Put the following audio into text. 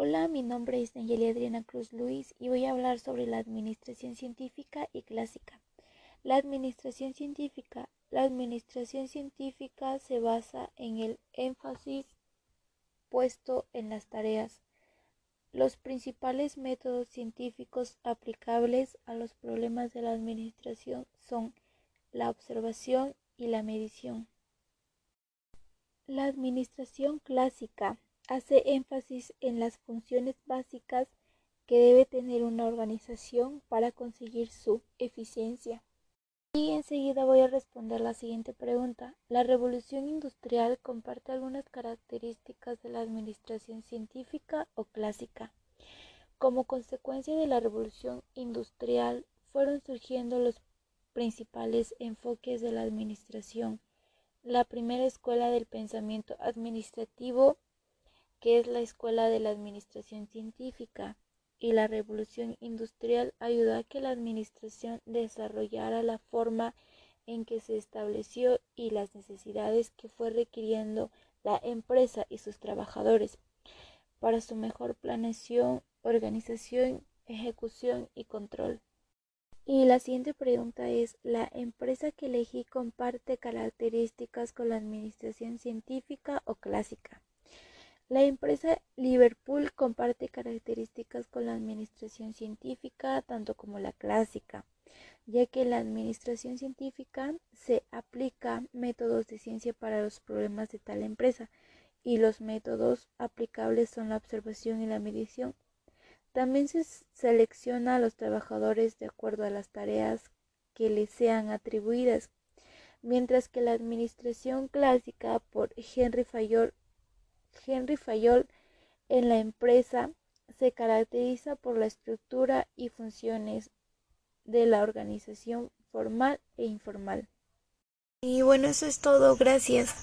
Hola, mi nombre es Nayeli Adriana Cruz Luis y voy a hablar sobre la administración científica y clásica. La administración científica. La administración científica se basa en el énfasis puesto en las tareas. Los principales métodos científicos aplicables a los problemas de la administración son la observación y la medición. La administración clásica hace énfasis en las funciones básicas que debe tener una organización para conseguir su eficiencia. Y enseguida voy a responder la siguiente pregunta. ¿La revolución industrial comparte algunas características de la administración científica o clásica? Como consecuencia de la revolución industrial fueron surgiendo los principales enfoques de la administración. La primera escuela del pensamiento administrativo que es la escuela de la administración científica, y la revolución industrial ayudó a que la administración desarrollara la forma en que se estableció y las necesidades que fue requiriendo la empresa y sus trabajadores para su mejor planeación, organización, ejecución y control. Y la siguiente pregunta es, ¿la empresa que elegí comparte características con la administración científica o clásica? La empresa Liverpool comparte características con la administración científica tanto como la clásica, ya que la administración científica se aplica métodos de ciencia para los problemas de tal empresa y los métodos aplicables son la observación y la medición. También se selecciona a los trabajadores de acuerdo a las tareas que les sean atribuidas, mientras que la administración clásica por Henry Fayol Henry Fayol en la empresa se caracteriza por la estructura y funciones de la organización formal e informal. Y bueno, eso es todo. Gracias.